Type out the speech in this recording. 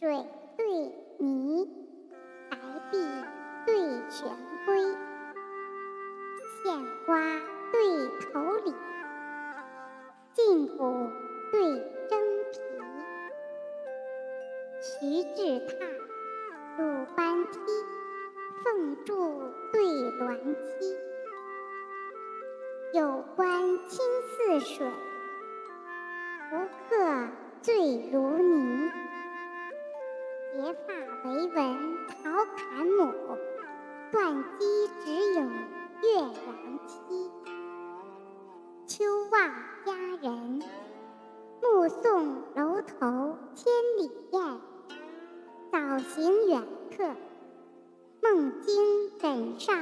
水对泥，白璧对玄龟，献花对头礼，胫骨对征皮，徐志榻，鲁班梯，凤柱对鸾栖，有关清似水，无客唯闻陶侃母断机，只有岳阳妻。秋望佳人，目送楼头千里雁。早行远客，梦惊枕上。